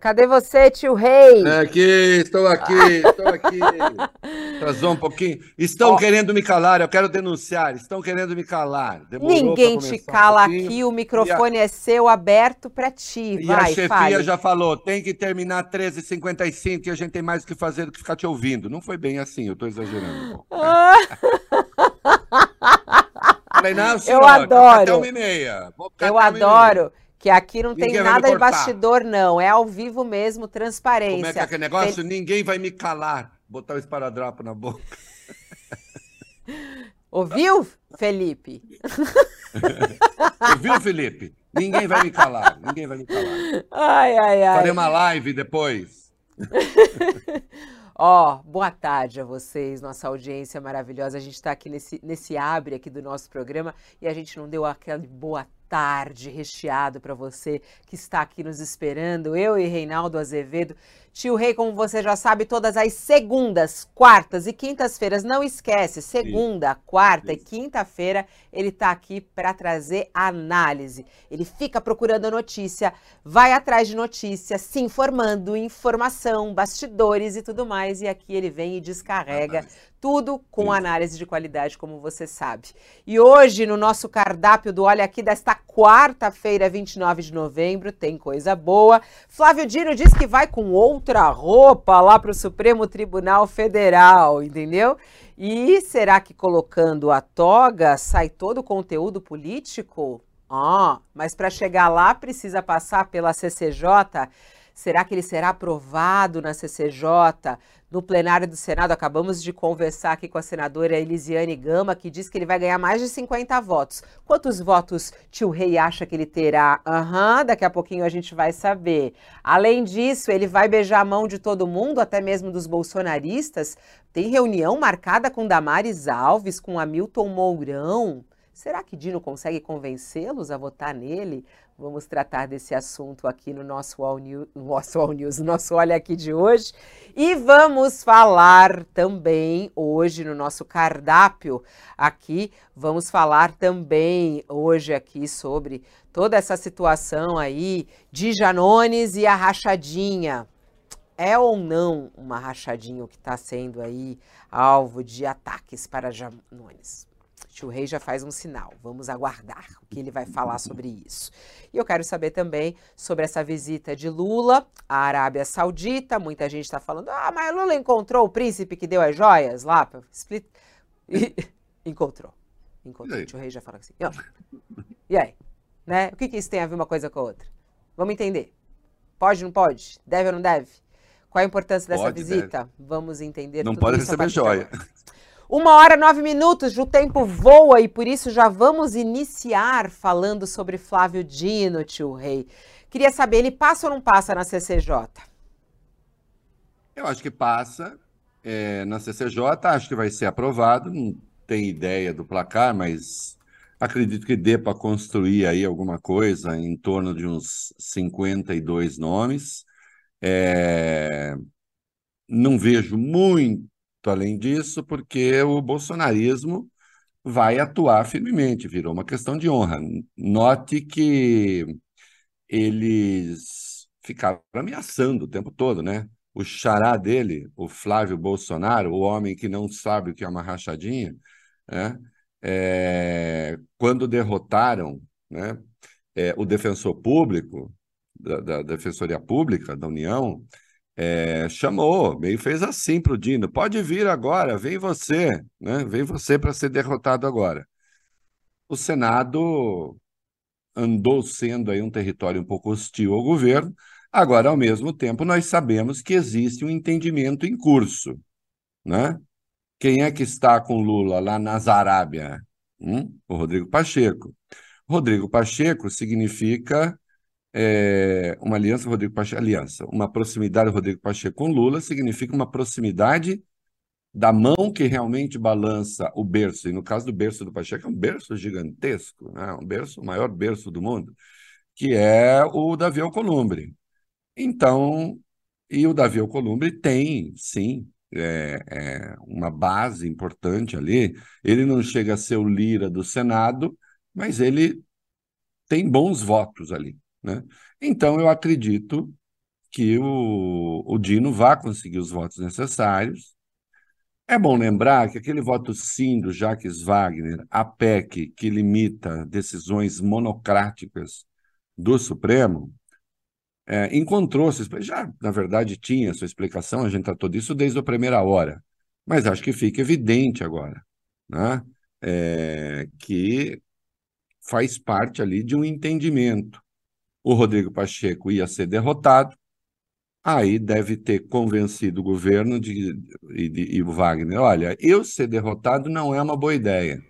Cadê você, tio Rei? É aqui, estou aqui, estou aqui. Um pouquinho. Estão Ó. querendo me calar, eu quero denunciar. Estão querendo me calar. Demorou Ninguém te um cala pouquinho. aqui, o microfone é seu, aberto pra ti. E a Vai, chefia fale. já falou, tem que terminar 13h55, que a gente tem mais o que fazer do que ficar te ouvindo. Não foi bem assim, eu estou exagerando um pouco. Ah, Falei, não, senhor, adoro. até uma e meia. Eu e meia. Que aqui não tem Ninguém me nada de bastidor, não. É ao vivo mesmo, transparência. Como é que é aquele negócio? Ninguém vai me calar. Botar o esparadrapo na boca. Ouviu, Felipe? Viu, Felipe? Ninguém vai me calar. Ninguém vai me calar. Ai, ai, ai. Farei uma live depois. Ó, boa tarde a vocês, nossa audiência maravilhosa. A gente está aqui nesse, nesse abre aqui do nosso programa e a gente não deu aquela boa tarde recheado para você que está aqui nos esperando. Eu e Reinaldo Azevedo. Tio Rei, como você já sabe, todas as segundas, quartas e quintas-feiras, não esquece, segunda, quarta e Isso. quinta-feira, ele está aqui para trazer análise. Ele fica procurando a notícia, vai atrás de notícia, se informando, informação, bastidores e tudo mais. E aqui ele vem e descarrega Análise. tudo com Isso. análise de qualidade, como você sabe. E hoje, no nosso cardápio do Olha Aqui desta quarta-feira, 29 de novembro, tem coisa boa. Flávio Dino diz que vai com outra roupa lá para o Supremo Tribunal Federal, entendeu? E será que colocando a toga sai todo o conteúdo político? Ah, mas para chegar lá precisa passar pela CCJ. Será que ele será aprovado na CCJ? No plenário do Senado, acabamos de conversar aqui com a senadora Elisiane Gama, que diz que ele vai ganhar mais de 50 votos. Quantos votos tio Rei acha que ele terá? Aham, daqui a pouquinho a gente vai saber. Além disso, ele vai beijar a mão de todo mundo, até mesmo dos bolsonaristas. Tem reunião marcada com Damares Alves, com Hamilton Mourão. Será que Dino consegue convencê-los a votar nele? Vamos tratar desse assunto aqui no nosso All News, no nosso All News, no nosso Olha Aqui de hoje. E vamos falar também hoje no nosso cardápio aqui, vamos falar também hoje aqui sobre toda essa situação aí de Janones e a rachadinha. É ou não uma rachadinha que está sendo aí alvo de ataques para Janones? Tio Rei já faz um sinal. Vamos aguardar o que ele vai falar sobre isso. E eu quero saber também sobre essa visita de Lula à Arábia Saudita. Muita gente está falando, ah, mas Lula encontrou o príncipe que deu as joias lá. expli-" E- encontrou. Encontrou. O tio Rei já fala assim. "Ó, E aí? Né? O que, que isso tem a ver uma coisa com a outra? Vamos entender. Pode, não pode? Deve ou não deve? Qual a importância dessa Pode, visita? Vamos entender Não pode receber joia. Uma hora, nove minutos, o tempo voa e por isso já vamos iniciar falando sobre Flávio Dino, tio Rei. Queria saber, ele passa ou não passa na CCJ? Eu acho que passa é, na CCJ, acho que vai ser aprovado. Não tenho ideia do placar, mas acredito que dê para construir aí alguma coisa em torno de uns 52 nomes. É, não vejo muito além disso, porque o bolsonarismo vai atuar firmemente, virou uma questão de honra. Note que eles ficaram ameaçando o tempo todo, né? O xará dele, o Flávio Bolsonaro, o homem que não sabe o que é uma rachadinha, né? É, quando derrotaram, né, é, o defensor público, da, da Defensoria Pública da União, é, chamou, meio fez assim para o Dino: pode vir agora, vem você, né? Vem você para ser derrotado agora. O Senado andou sendo aí um território um pouco hostil ao governo. Agora, ao mesmo tempo, nós sabemos que existe um entendimento em curso, né? Quem é que está com Lula lá nas Arábia? Hum? O Rodrigo Pacheco. Rodrigo Pacheco significa é, uma aliança Rodrigo Pacheco, aliança, uma proximidade Rodrigo Pacheco com Lula significa uma proximidade da mão que realmente balança o berço. E no caso do berço do Pacheco, é um berço gigantesco, né? um berço, o maior berço do mundo, que é o Davi Alcolumbre. Então, e o Davi Alcolumbre tem, sim, é, é, uma base importante ali. Ele não chega a ser o Lira do Senado, mas ele tem bons votos ali. Né? Então, eu acredito que o, o Dino vá conseguir os votos necessários. É bom lembrar que aquele voto sim do Jacques Wagner, a PEC, que limita decisões monocráticas do Supremo, é, encontrou-se, já na verdade tinha sua explicação, a gente tratou disso desde a primeira hora, mas acho que fica evidente agora, né? É, que faz parte ali de um entendimento. O Rodrigo Pacheco ia ser derrotado, aí deve ter convencido o governo de, de, de, e o Wagner, olha, eu ser derrotado não é uma boa ideia,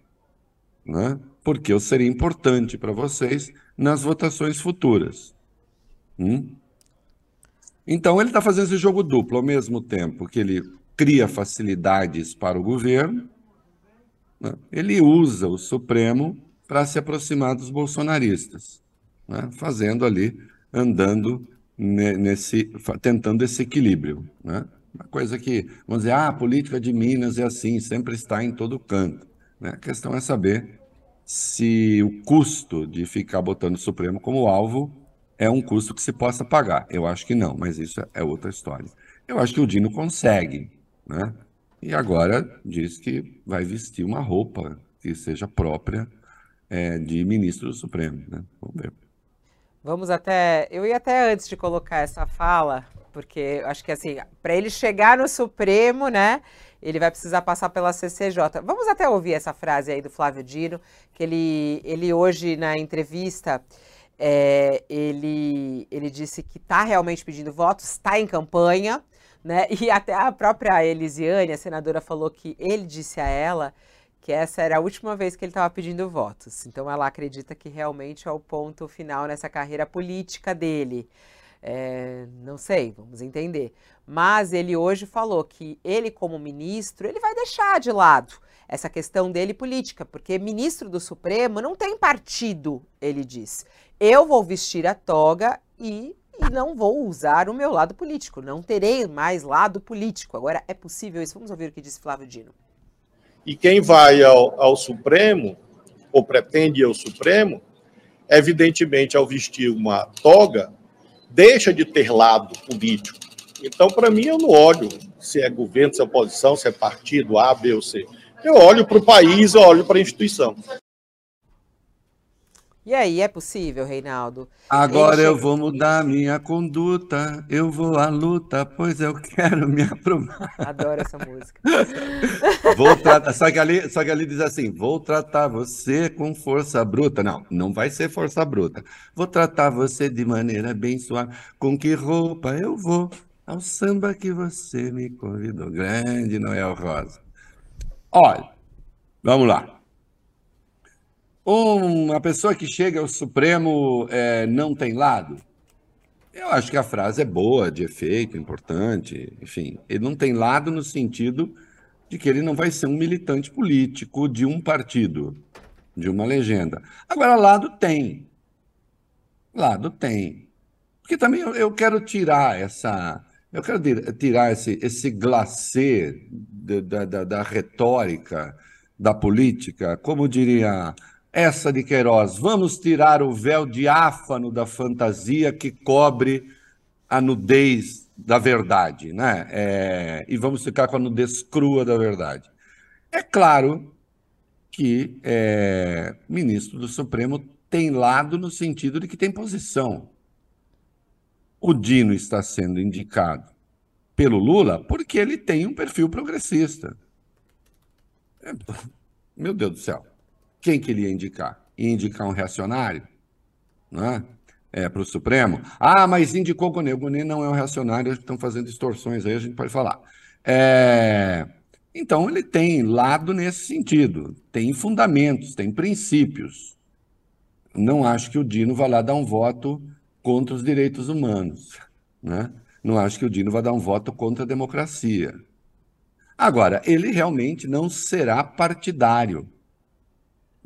né? porque eu seria importante para vocês nas votações futuras. Hum? Então, ele está fazendo esse jogo duplo, ao mesmo tempo que ele cria facilidades para o governo, né? ele usa o Supremo para se aproximar dos bolsonaristas, né? fazendo ali, andando nesse, tentando esse equilíbrio. Né? Uma coisa que, vamos dizer, ah, a política de Minas é assim, sempre está em todo canto. Né? A questão é saber se o custo de ficar botando o Supremo como alvo é um custo que se possa pagar. Eu acho que não, mas isso é outra história. Eu acho que o Dino consegue, né? E agora diz que vai vestir uma roupa que seja própria é, de ministro do Supremo, né? Vamos ver. Vamos até. Eu ia até antes de colocar essa fala, porque acho que assim, para ele chegar no Supremo, né? Ele vai precisar passar pela CCJ. Vamos até ouvir essa frase aí do Flávio Dino, que ele, ele hoje na entrevista é, ele, ele disse que está realmente pedindo votos, está em campanha, né? E até a própria Elisiane, a senadora, falou que ele disse a ela que essa era a última vez que ele estava pedindo votos. Então ela acredita que realmente é o ponto final nessa carreira política dele. É, não sei, vamos entender. Mas ele hoje falou que ele, como ministro, ele vai deixar de lado essa questão dele política, porque ministro do Supremo não tem partido, ele diz. Eu vou vestir a toga e, e não vou usar o meu lado político. Não terei mais lado político. Agora, é possível isso? Vamos ouvir o que disse Flávio Dino. E quem vai ao, ao Supremo, ou pretende ir ao Supremo, evidentemente, ao vestir uma toga, deixa de ter lado político. Então, para mim, eu não olho se é governo, se é oposição, se é partido A, B ou C. Eu olho para o país, eu olho para a instituição. E aí, é possível, Reinaldo? Agora eu vou mudar minha conduta, eu vou à luta, pois eu quero me aprovar. Adoro essa música. vou tratar, só, que ali, só que ali diz assim: vou tratar você com força bruta. Não, não vai ser força bruta. Vou tratar você de maneira bem suave. Com que roupa eu vou? Ao samba que você me convidou. Grande Noel Rosa. Olha, vamos lá. Uma pessoa que chega ao Supremo é, não tem lado? Eu acho que a frase é boa, de efeito, importante, enfim. Ele não tem lado no sentido de que ele não vai ser um militante político de um partido, de uma legenda. Agora, lado tem. Lado tem. Porque também eu quero tirar essa. Eu quero tirar esse, esse glacê da, da, da retórica da política, como diria essa de Queiroz, vamos tirar o véu diáfano da fantasia que cobre a nudez da verdade, né? É, e vamos ficar com a nudez crua da verdade. É claro que é, ministro do Supremo tem lado no sentido de que tem posição. O Dino está sendo indicado pelo Lula porque ele tem um perfil progressista. É, meu Deus do céu quem que ele ia indicar? Ia indicar um reacionário? Né? É, para o Supremo? Ah, mas indicou o Gonê. O Gonê não é um reacionário, estão fazendo distorções aí, a gente pode falar. É... Então, ele tem lado nesse sentido, tem fundamentos, tem princípios. Não acho que o Dino vá lá dar um voto contra os direitos humanos. Né? Não acho que o Dino vá dar um voto contra a democracia. Agora, ele realmente não será partidário.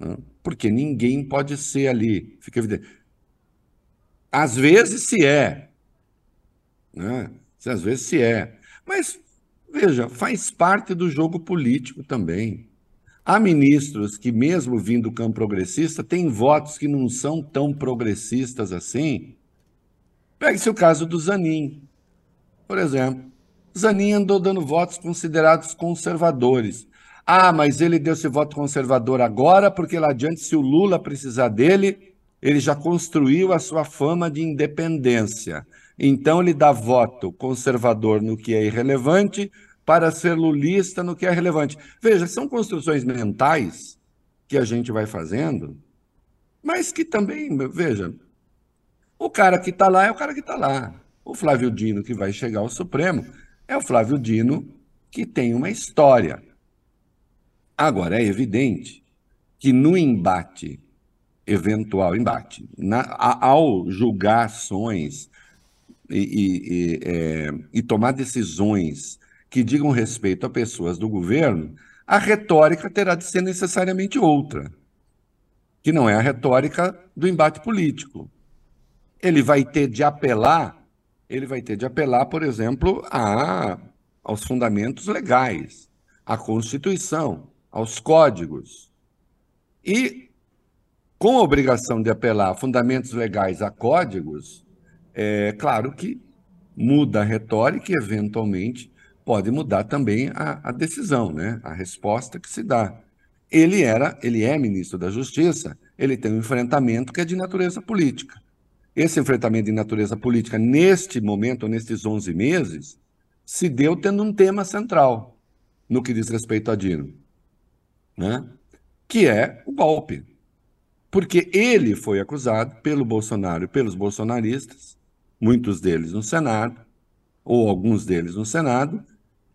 Né? Porque ninguém pode ser ali, fica evidente. Às vezes se é, né? às vezes se é, mas veja, faz parte do jogo político também. Há ministros que, mesmo vindo do campo progressista, têm votos que não são tão progressistas assim. Pegue-se o caso do Zanin. Por exemplo, Zanin andou dando votos considerados conservadores. Ah, mas ele deu esse voto conservador agora, porque lá adiante, se o Lula precisar dele, ele já construiu a sua fama de independência. Então, ele dá voto conservador no que é irrelevante para ser lulista no que é relevante. Veja, são construções mentais que a gente vai fazendo, mas que também, veja, o cara que está lá é o cara que está lá. O Flávio Dino, que vai chegar ao Supremo, é o Flávio Dino que tem uma história. Agora, é evidente que no embate, eventual embate, na, ao julgar ações e, e, e, é, e tomar decisões que digam respeito a pessoas do governo, a retórica terá de ser necessariamente outra, que não é a retórica do embate político. Ele vai ter de apelar ele vai ter de apelar, por exemplo, a, aos fundamentos legais, à Constituição, aos códigos. E, com a obrigação de apelar a fundamentos legais, a códigos, é claro que muda a retórica e, eventualmente, pode mudar também a, a decisão, né? a resposta que se dá. Ele era, ele é ministro da Justiça, ele tem um enfrentamento que é de natureza política esse enfrentamento de natureza política, neste momento, nestes 11 meses, se deu tendo um tema central no que diz respeito a Dino, né? que é o golpe. Porque ele foi acusado pelo Bolsonaro e pelos bolsonaristas, muitos deles no Senado, ou alguns deles no Senado,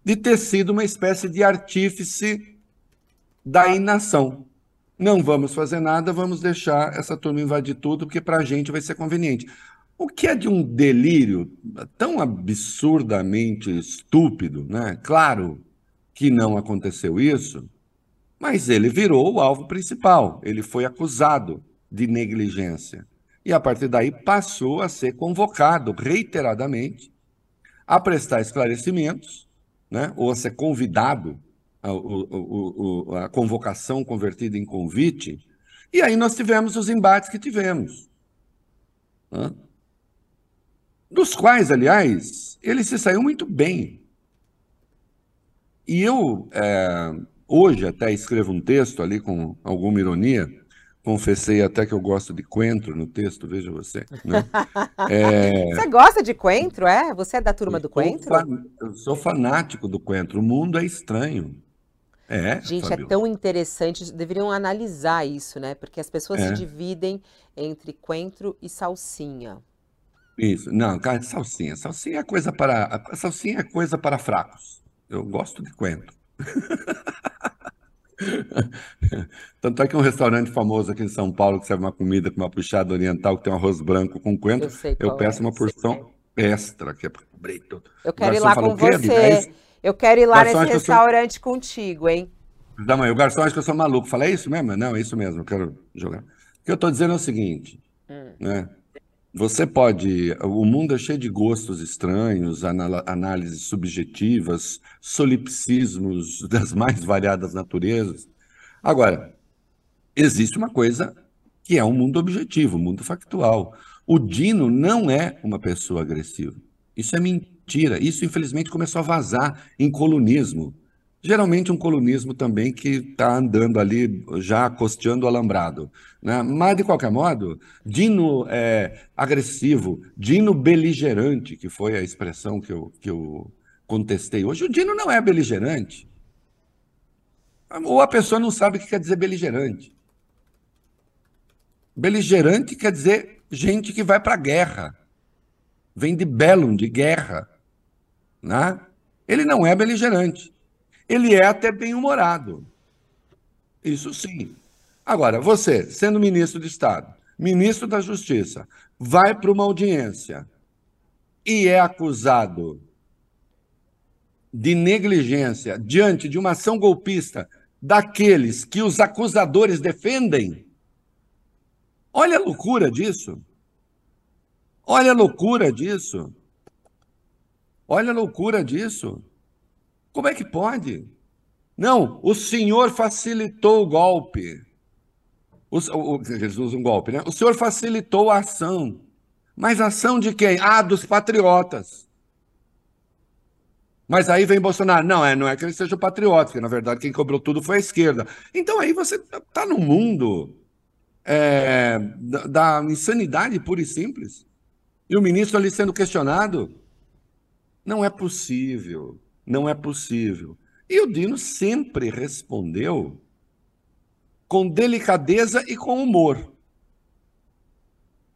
de ter sido uma espécie de artífice da inação não vamos fazer nada, vamos deixar essa turma invadir tudo, porque para a gente vai ser conveniente. O que é de um delírio tão absurdamente estúpido, né? Claro que não aconteceu isso, mas ele virou o alvo principal. Ele foi acusado de negligência. E a partir daí passou a ser convocado reiteradamente a prestar esclarecimentos, né? ou a ser convidado a, o, a convocação convertida em convite, e aí nós tivemos os embates que tivemos. Né? Dos quais, aliás, ele se saiu muito bem. E eu, é, hoje, até escrevo um texto ali com alguma ironia, confessei até que eu gosto de coentro no texto, veja você. Né? É... Você gosta de coentro, é? Você é da turma do coentro? Eu sou fanático do coentro. O mundo é estranho. É, Gente, é é tão interessante, deveriam analisar isso, né? Porque as pessoas é. se dividem entre coentro e salsinha. Isso, não, cara, salsinha. Salsinha é coisa para. Salsinha é coisa para fracos. Eu gosto de coentro. Tanto é que um restaurante famoso aqui em São Paulo que serve uma comida com uma puxada oriental que tem um arroz branco com coentro, eu, eu peço é, uma porção extra, que é tudo. Eu quero ir lá com você. Eu quero ir lá garçom, nesse restaurante sou... contigo, hein? Da mãe, o garçom acha que eu sou maluco. Fala, é isso mesmo? Não, é isso mesmo, eu quero jogar. O que eu estou dizendo é o seguinte, hum. né? Você pode. O mundo é cheio de gostos estranhos, análises subjetivas, solipsismos das mais variadas naturezas. Agora, existe uma coisa que é um mundo objetivo, um mundo factual. O Dino não é uma pessoa agressiva. Isso é mentira. Isso, infelizmente, começou a vazar em colunismo. Geralmente um colunismo também que está andando ali, já costeando o alambrado. Né? Mas, de qualquer modo, Dino é, agressivo, Dino beligerante, que foi a expressão que eu, que eu contestei hoje, o Dino não é beligerante. Ou a pessoa não sabe o que quer dizer beligerante. Beligerante quer dizer gente que vai para a guerra. Vem de bellum, de guerra. Né? Ele não é beligerante. Ele é até bem-humorado. Isso sim. Agora, você, sendo ministro de Estado, ministro da Justiça, vai para uma audiência e é acusado de negligência diante de uma ação golpista daqueles que os acusadores defendem. Olha a loucura disso. Olha a loucura disso. Olha a loucura disso. Como é que pode? Não, o senhor facilitou o golpe. O, o, eles usam golpe, né? O senhor facilitou a ação. Mas ação de quem? Ah, dos patriotas. Mas aí vem Bolsonaro. Não, é, não é que ele seja patriota, que na verdade quem cobrou tudo foi a esquerda. Então aí você está no mundo é, da, da insanidade pura e simples. E o ministro ali sendo questionado. Não é possível, não é possível. E o Dino sempre respondeu com delicadeza e com humor.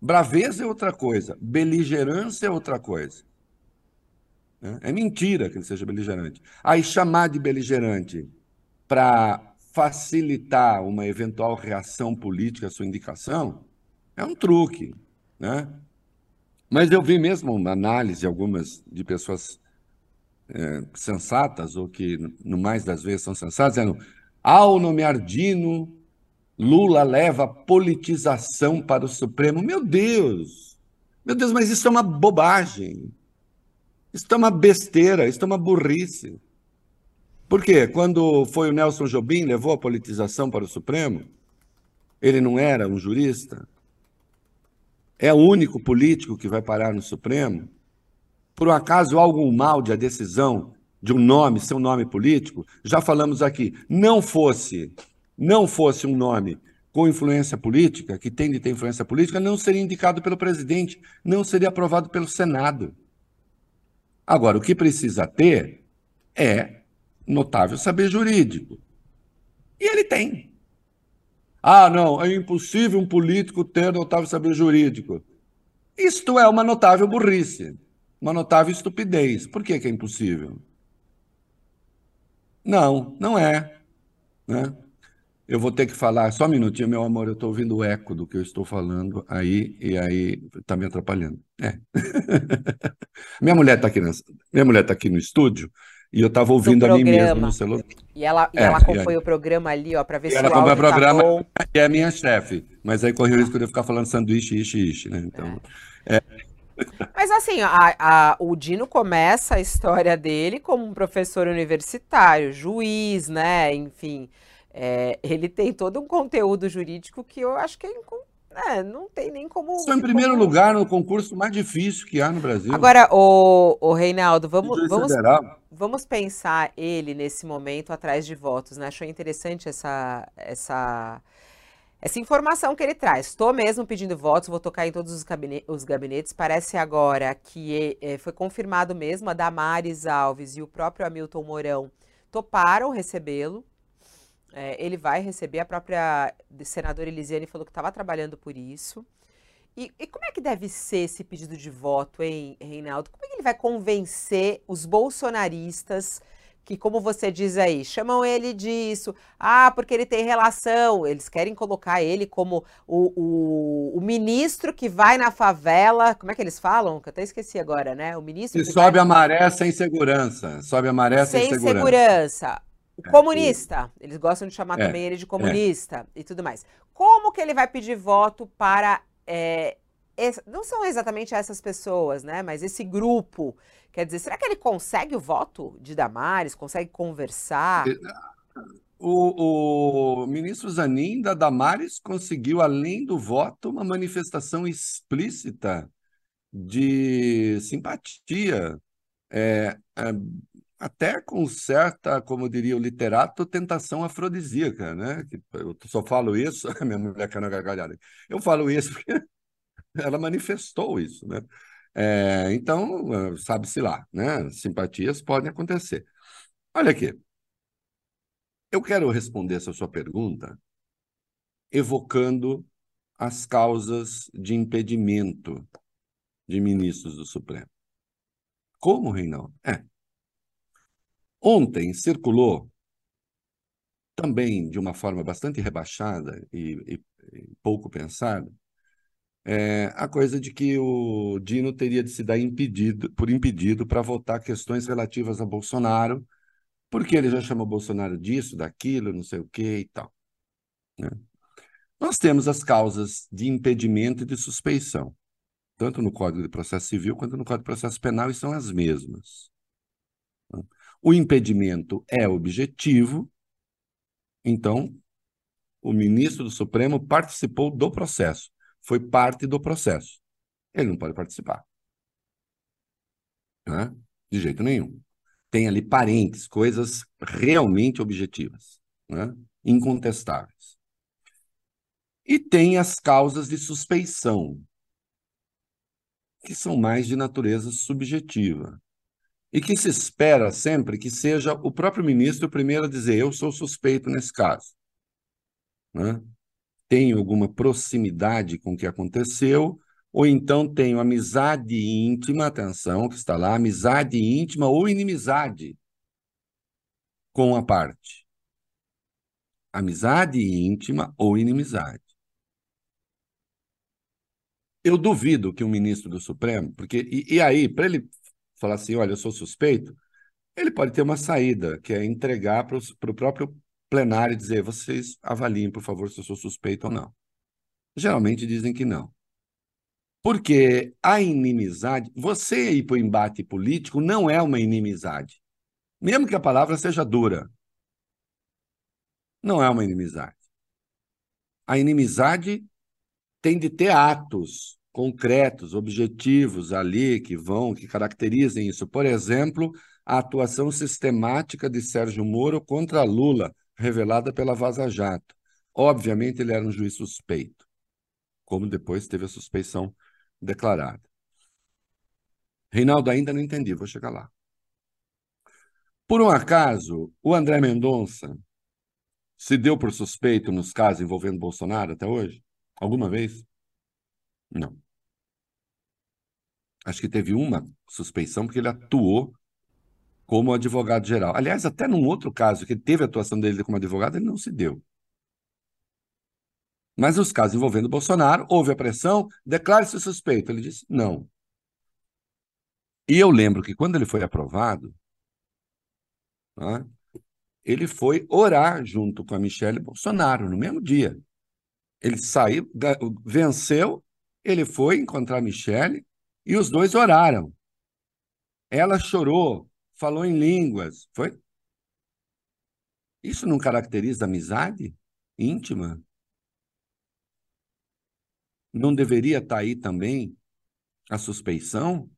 Braveza é outra coisa, beligerância é outra coisa. Né? É mentira que ele seja beligerante. Aí chamar de beligerante para facilitar uma eventual reação política à sua indicação é um truque. Né? Mas eu vi mesmo uma análise, algumas de pessoas é, sensatas, ou que no mais das vezes são sensatas, dizendo: ao nomear Dino, Lula leva politização para o Supremo. Meu Deus! Meu Deus, mas isso é uma bobagem. Isso é uma besteira, isso é uma burrice. Por quê? Quando foi o Nelson Jobim, levou a politização para o Supremo, ele não era um jurista? É o único político que vai parar no Supremo? Por um acaso algum mal de a decisão de um nome, seu nome político? Já falamos aqui, não fosse, não fosse um nome com influência política, que tem de ter influência política, não seria indicado pelo presidente, não seria aprovado pelo Senado. Agora, o que precisa ter é notável saber jurídico. E ele tem. Ah, não, é impossível um político ter notável saber jurídico. Isto é uma notável burrice, uma notável estupidez. Por que, que é impossível? Não, não é. Né? Eu vou ter que falar, só um minutinho, meu amor, eu estou ouvindo o eco do que eu estou falando aí, e aí está me atrapalhando. É. minha mulher está aqui, minha mulher tá aqui no estúdio, e eu estava ouvindo a mim mesmo no celular. E ela, e é, ela acompanha o programa ali, ó, para ver se ela o acompanha o tá programa tá e é minha chefe, mas aí correu o risco de eu ficar falando sanduíche, ishi, ishi, né? Então, é. é. Mas assim, a, a, o Dino começa a história dele como um professor universitário, juiz, né? Enfim, é, ele tem todo um conteúdo jurídico que eu acho que é, é não tem nem como. Só em primeiro como... lugar no concurso mais difícil que há no Brasil. Agora, o, o Reinaldo, vamos, vamos, vamos pensar ele nesse momento atrás de votos, né? Achou interessante essa, essa, essa informação que ele traz. Estou mesmo pedindo votos, vou tocar em todos os, gabinetes. Os gabinetes. Parece agora que é, foi confirmado mesmo, a Damares Alves e o próprio Hamilton Mourão toparam recebê-lo. É, ele vai receber, a própria senadora Elisiane falou que estava trabalhando por isso. E, e, como é que deve ser esse pedido de voto, hein, Reinaldo? Como é que ele vai convencer os bolsonaristas que, como você diz aí, chamam ele disso, ah, porque ele tem relação, eles querem colocar ele como o, o, o ministro que vai na favela, como é que eles falam? Que eu até esqueci agora, né? O ministro que, que sobe vai... a maré sem segurança, sobe a maré sem, sem segurança. segurança. O comunista, eles gostam de chamar é, também ele de comunista é. e tudo mais. Como que ele vai pedir voto para. É, esse, não são exatamente essas pessoas, né? Mas esse grupo. Quer dizer, será que ele consegue o voto de Damares? Consegue conversar? O, o ministro Zanin da Damares conseguiu, além do voto, uma manifestação explícita de simpatia. É, é, até com certa, como diria o literato, tentação afrodisíaca, né? Eu só falo isso, minha mulher caiu na gargalhada. Eu falo isso porque ela manifestou isso, né? É, então, sabe-se lá, né? Simpatias podem acontecer. Olha aqui, eu quero responder essa sua pergunta evocando as causas de impedimento de ministros do Supremo. Como, Reinaldo? É, Ontem circulou, também de uma forma bastante rebaixada e, e, e pouco pensada, é, a coisa de que o Dino teria de se dar impedido, por impedido para votar questões relativas a Bolsonaro, porque ele já chamou Bolsonaro disso, daquilo, não sei o que e tal. Né? Nós temos as causas de impedimento e de suspeição, tanto no Código de Processo Civil quanto no Código de Processo Penal, e são as mesmas. Né? O impedimento é objetivo, então o ministro do Supremo participou do processo, foi parte do processo. Ele não pode participar. Né? De jeito nenhum. Tem ali parentes, coisas realmente objetivas, né? incontestáveis. E tem as causas de suspeição, que são mais de natureza subjetiva. E que se espera sempre que seja o próprio ministro o primeiro a dizer: eu sou suspeito nesse caso. Né? Tenho alguma proximidade com o que aconteceu, ou então tenho amizade íntima, atenção, que está lá, amizade íntima ou inimizade com a parte. Amizade íntima ou inimizade. Eu duvido que um ministro do Supremo, porque e, e aí, para ele falar assim, olha, eu sou suspeito, ele pode ter uma saída, que é entregar para o próprio plenário e dizer, vocês avaliem, por favor, se eu sou suspeito ou não. Geralmente dizem que não. Porque a inimizade, você ir para o embate político não é uma inimizade. Mesmo que a palavra seja dura. Não é uma inimizade. A inimizade tem de ter atos concretos, objetivos ali que vão, que caracterizem isso. Por exemplo, a atuação sistemática de Sérgio Moro contra Lula, revelada pela Vaza Jato. Obviamente, ele era um juiz suspeito, como depois teve a suspeição declarada. Reinaldo, ainda não entendi, vou chegar lá. Por um acaso, o André Mendonça se deu por suspeito nos casos envolvendo Bolsonaro até hoje? Alguma vez? Não. Acho que teve uma suspeição porque ele atuou como advogado-geral. Aliás, até num outro caso, que teve a atuação dele como advogado, ele não se deu. Mas os casos envolvendo Bolsonaro, houve a pressão, declare-se suspeito. Ele disse não. E eu lembro que quando ele foi aprovado, né, ele foi orar junto com a Michelle Bolsonaro no mesmo dia. Ele saiu, venceu, ele foi encontrar a Michelle e os dois oraram. Ela chorou, falou em línguas. Foi? Isso não caracteriza amizade íntima? Não deveria estar tá aí também a suspeição?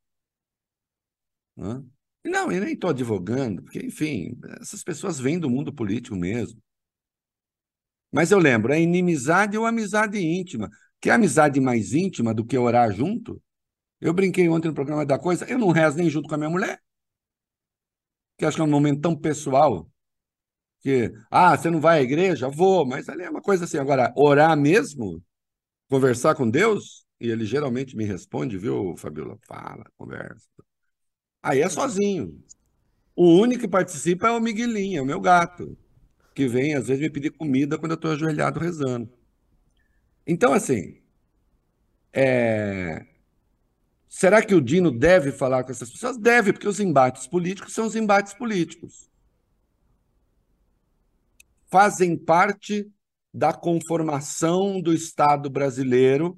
Não, eu nem estou advogando, porque, enfim, essas pessoas vêm do mundo político mesmo. Mas eu lembro, é inimizade ou amizade íntima. Que amizade mais íntima do que orar junto? Eu brinquei ontem no programa da coisa, eu não rezo nem junto com a minha mulher. Que acho que é um momento tão pessoal. Que, ah, você não vai à igreja? Vou, mas ali é uma coisa assim. Agora, orar mesmo? Conversar com Deus? E ele geralmente me responde, viu, Fabiola? Fala, conversa. Aí é sozinho. O único que participa é o Miguelinho, é o meu gato que vem, às vezes, me pedir comida quando eu estou ajoelhado rezando. Então, assim, é... será que o Dino deve falar com essas pessoas? Deve, porque os embates políticos são os embates políticos. Fazem parte da conformação do Estado brasileiro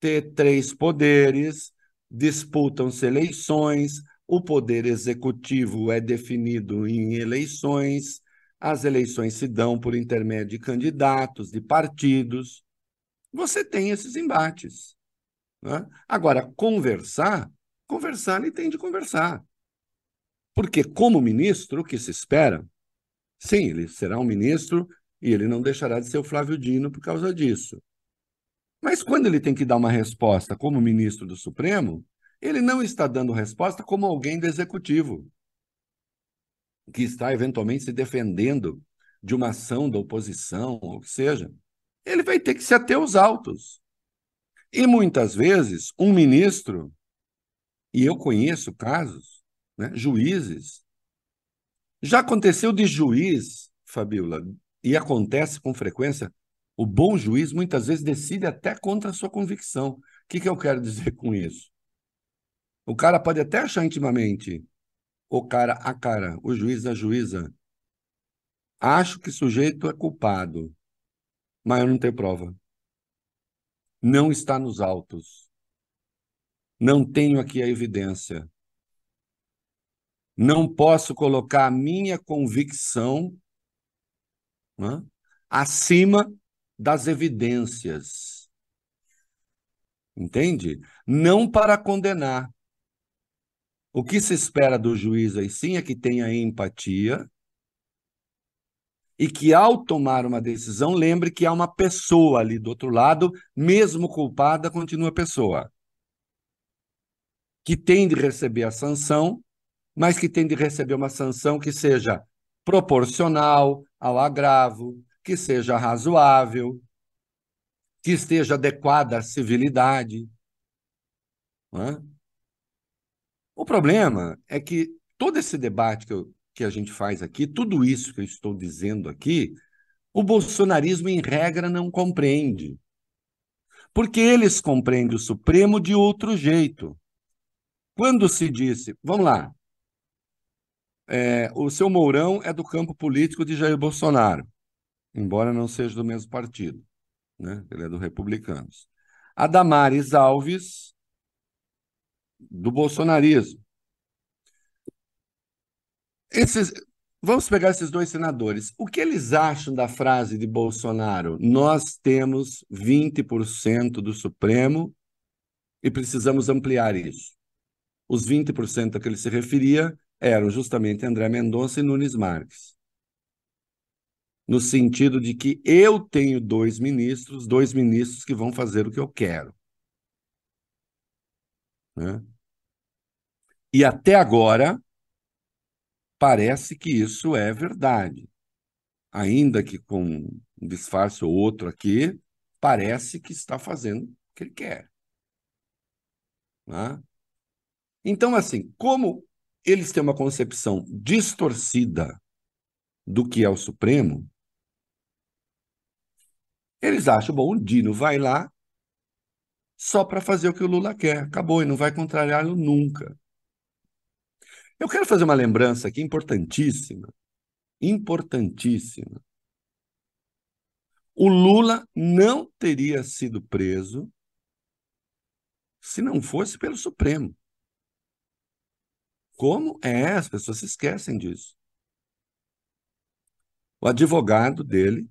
ter três poderes, disputam-se eleições, o poder executivo é definido em eleições, as eleições se dão por intermédio de candidatos, de partidos. Você tem esses embates. Né? Agora, conversar, conversar ele tem de conversar. Porque, como ministro, o que se espera? Sim, ele será um ministro e ele não deixará de ser o Flávio Dino por causa disso. Mas quando ele tem que dar uma resposta como ministro do Supremo, ele não está dando resposta como alguém do Executivo que está eventualmente se defendendo de uma ação da oposição, ou que seja, ele vai ter que se ater aos autos. E muitas vezes, um ministro, e eu conheço casos, né, juízes, já aconteceu de juiz, Fabiola, e acontece com frequência, o bom juiz muitas vezes decide até contra a sua convicção. O que, que eu quero dizer com isso? O cara pode até achar intimamente o cara a cara, o juiz a juíza. Acho que o sujeito é culpado, mas eu não tenho prova. Não está nos autos. Não tenho aqui a evidência. Não posso colocar a minha convicção né, acima das evidências. Entende? Não para condenar, O que se espera do juiz aí sim é que tenha empatia e que, ao tomar uma decisão, lembre que há uma pessoa ali do outro lado, mesmo culpada, continua pessoa. Que tem de receber a sanção, mas que tem de receber uma sanção que seja proporcional ao agravo, que seja razoável, que esteja adequada à civilidade. É? O problema é que todo esse debate que, eu, que a gente faz aqui, tudo isso que eu estou dizendo aqui, o bolsonarismo, em regra, não compreende. Porque eles compreendem o Supremo de outro jeito. Quando se disse, vamos lá, é, o seu Mourão é do campo político de Jair Bolsonaro, embora não seja do mesmo partido né? ele é do Republicanos. A Damares Alves, do bolsonarismo. Esses, vamos pegar esses dois senadores. O que eles acham da frase de Bolsonaro? Nós temos 20% do Supremo e precisamos ampliar isso. Os 20% a que ele se referia eram justamente André Mendonça e Nunes Marques no sentido de que eu tenho dois ministros, dois ministros que vão fazer o que eu quero. Né? E até agora, parece que isso é verdade. Ainda que com um disfarce ou outro aqui, parece que está fazendo o que ele quer. Né? Então, assim, como eles têm uma concepção distorcida do que é o Supremo, eles acham, bom, o Dino vai lá só para fazer o que o Lula quer. Acabou, e não vai contrariá-lo nunca. Eu quero fazer uma lembrança aqui importantíssima. Importantíssima. O Lula não teria sido preso se não fosse pelo Supremo. Como é? As pessoas se esquecem disso. O advogado dele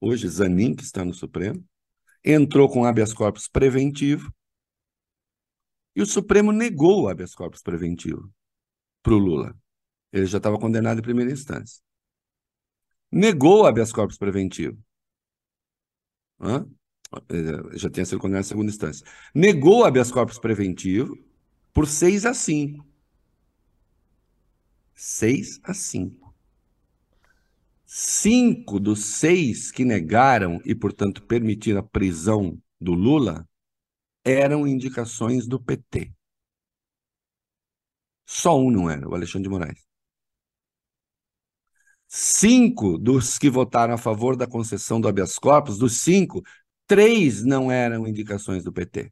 hoje Zanin, que está no Supremo, entrou com habeas corpus preventivo e o Supremo negou o habeas corpus preventivo para o Lula. Ele já estava condenado em primeira instância. Negou o habeas corpus preventivo. Hã? Já tinha sido condenado em segunda instância. Negou o habeas corpus preventivo por 6 a 5. 6 a 5. Cinco dos seis que negaram e, portanto, permitiram a prisão do Lula eram indicações do PT. Só um não era, o Alexandre de Moraes. Cinco dos que votaram a favor da concessão do habeas corpus, dos cinco, três não eram indicações do PT.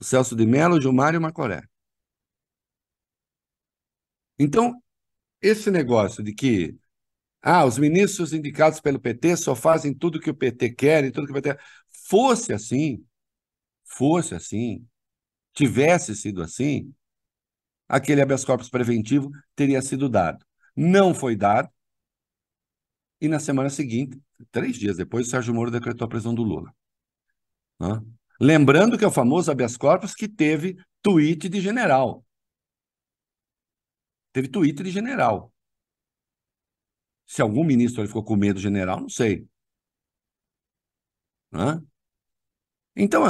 O Celso de Mello, Gilmar e o Macoré. Então, esse negócio de que ah, os ministros indicados pelo PT só fazem tudo que o PT quer e tudo que o PT. Fosse assim, fosse assim, tivesse sido assim, aquele habeas corpus preventivo teria sido dado. Não foi dado. E na semana seguinte, três dias depois, o Sérgio Moro decretou a prisão do Lula. Lembrando que é o famoso habeas corpus que teve tweet de general. Teve tweet de general. Se algum ministro ficou com medo general, não sei. Hã? Então,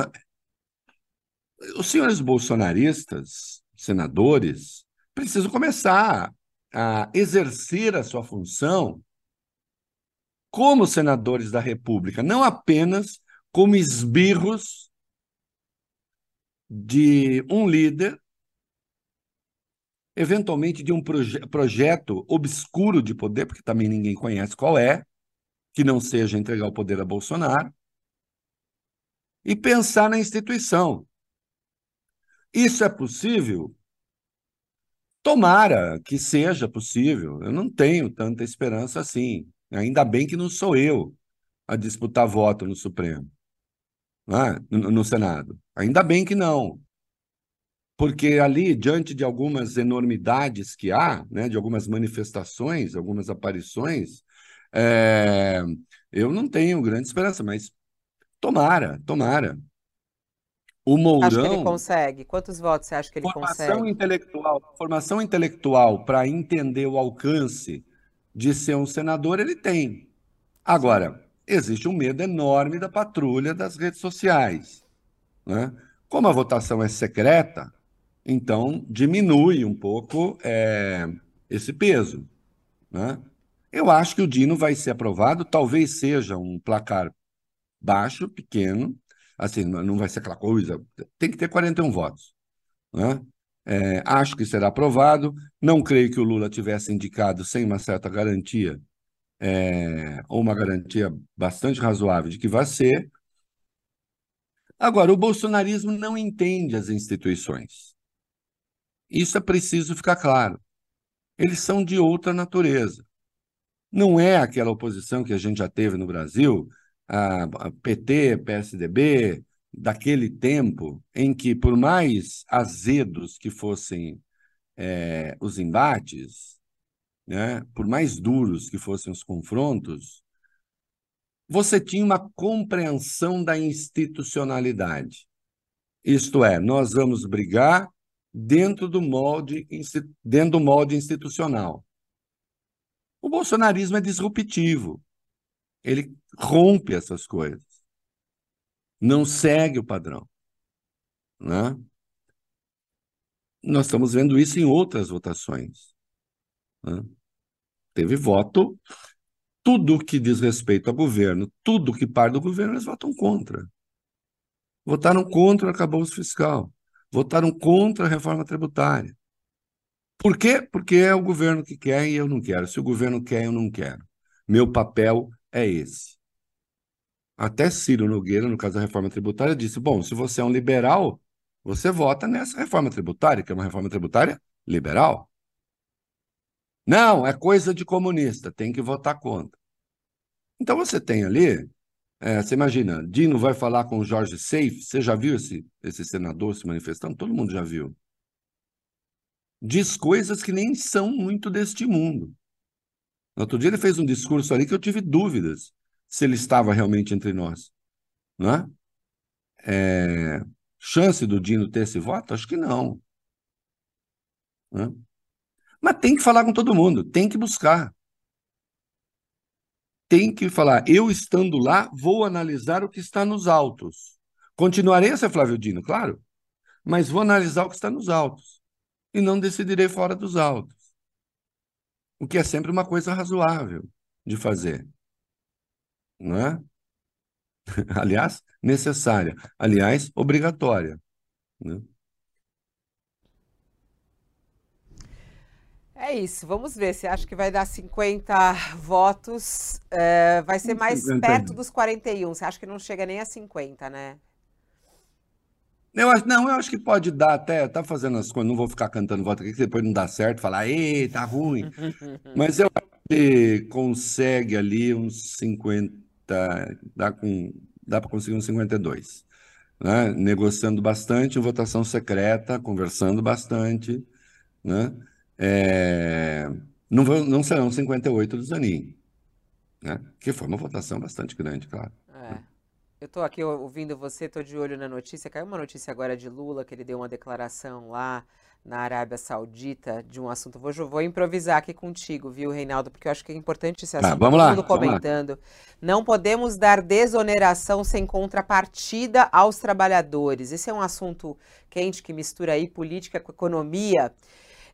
os senhores bolsonaristas, senadores, precisam começar a exercer a sua função como senadores da República, não apenas como esbirros de um líder eventualmente de um proje projeto obscuro de poder, porque também ninguém conhece qual é, que não seja entregar o poder a Bolsonaro, e pensar na instituição. Isso é possível? Tomara que seja possível. Eu não tenho tanta esperança assim. Ainda bem que não sou eu a disputar voto no Supremo, é? no, no Senado. Ainda bem que não porque ali, diante de algumas enormidades que há, né, de algumas manifestações, algumas aparições, é, eu não tenho grande esperança, mas tomara, tomara. O Mourão. Acho que ele consegue. Quantos votos você acha que ele formação consegue? Intelectual, formação intelectual para entender o alcance de ser um senador, ele tem. Agora, existe um medo enorme da patrulha das redes sociais. Né? Como a votação é secreta, então diminui um pouco é, esse peso. Né? Eu acho que o Dino vai ser aprovado, talvez seja um placar baixo, pequeno, assim, não vai ser aquela coisa, tem que ter 41 votos. Né? É, acho que será aprovado. Não creio que o Lula tivesse indicado sem uma certa garantia, é, ou uma garantia bastante razoável de que vai ser. Agora, o bolsonarismo não entende as instituições. Isso é preciso ficar claro. Eles são de outra natureza. Não é aquela oposição que a gente já teve no Brasil, a PT, PSDB, daquele tempo em que, por mais azedos que fossem é, os embates, né, por mais duros que fossem os confrontos, você tinha uma compreensão da institucionalidade. Isto é, nós vamos brigar dentro do molde, dentro do molde institucional. O bolsonarismo é disruptivo. Ele rompe essas coisas. Não segue o padrão. Né? Nós estamos vendo isso em outras votações. Né? Teve voto, tudo que diz respeito ao governo, tudo que parte do governo, eles votam contra. Votaram contra o arcabouço fiscal. Votaram contra a reforma tributária. Por quê? Porque é o governo que quer e eu não quero. Se o governo quer, eu não quero. Meu papel é esse. Até Ciro Nogueira, no caso da reforma tributária, disse: bom, se você é um liberal, você vota nessa reforma tributária, que é uma reforma tributária liberal. Não, é coisa de comunista, tem que votar contra. Então você tem ali, é, você imagina, Dino vai falar com o Jorge Seif, você já viu esse, esse senador se manifestando? Todo mundo já viu. Diz coisas que nem são muito deste mundo. Outro dia ele fez um discurso ali que eu tive dúvidas se ele estava realmente entre nós. Não é? chance do Dino ter esse voto? Acho que não. não é? Mas tem que falar com todo mundo, tem que buscar. Tem que falar, eu estando lá, vou analisar o que está nos autos. Continuarei a ser Flávio Dino, claro, mas vou analisar o que está nos autos. E não decidirei fora dos autos. O que é sempre uma coisa razoável de fazer. Não é? Aliás, necessária. Aliás, obrigatória. Né? É isso, vamos ver. Você acha que vai dar 50 votos? É, vai ser mais 50. perto dos 41. Você acha que não chega nem a 50, né? Eu acho, não, eu acho que pode dar até, tá fazendo as coisas, não vou ficar cantando voto aqui, que depois não dá certo, falar, ei, tá ruim. Mas eu acho que consegue ali uns 50, dá, com, dá para conseguir uns 52. Né? Negociando bastante, votação secreta, conversando bastante, né? É, não, vão, não serão 58 do Zanin, né? Que foi uma votação bastante grande, claro. Eu estou aqui ouvindo você, estou de olho na notícia. Caiu uma notícia agora de Lula, que ele deu uma declaração lá na Arábia Saudita de um assunto. Vou, vou improvisar aqui contigo, viu, Reinaldo? Porque eu acho que é importante esse assunto. Ah, vamos lá. Todo comentando. Não podemos dar desoneração sem contrapartida aos trabalhadores. Esse é um assunto quente que mistura aí política com economia.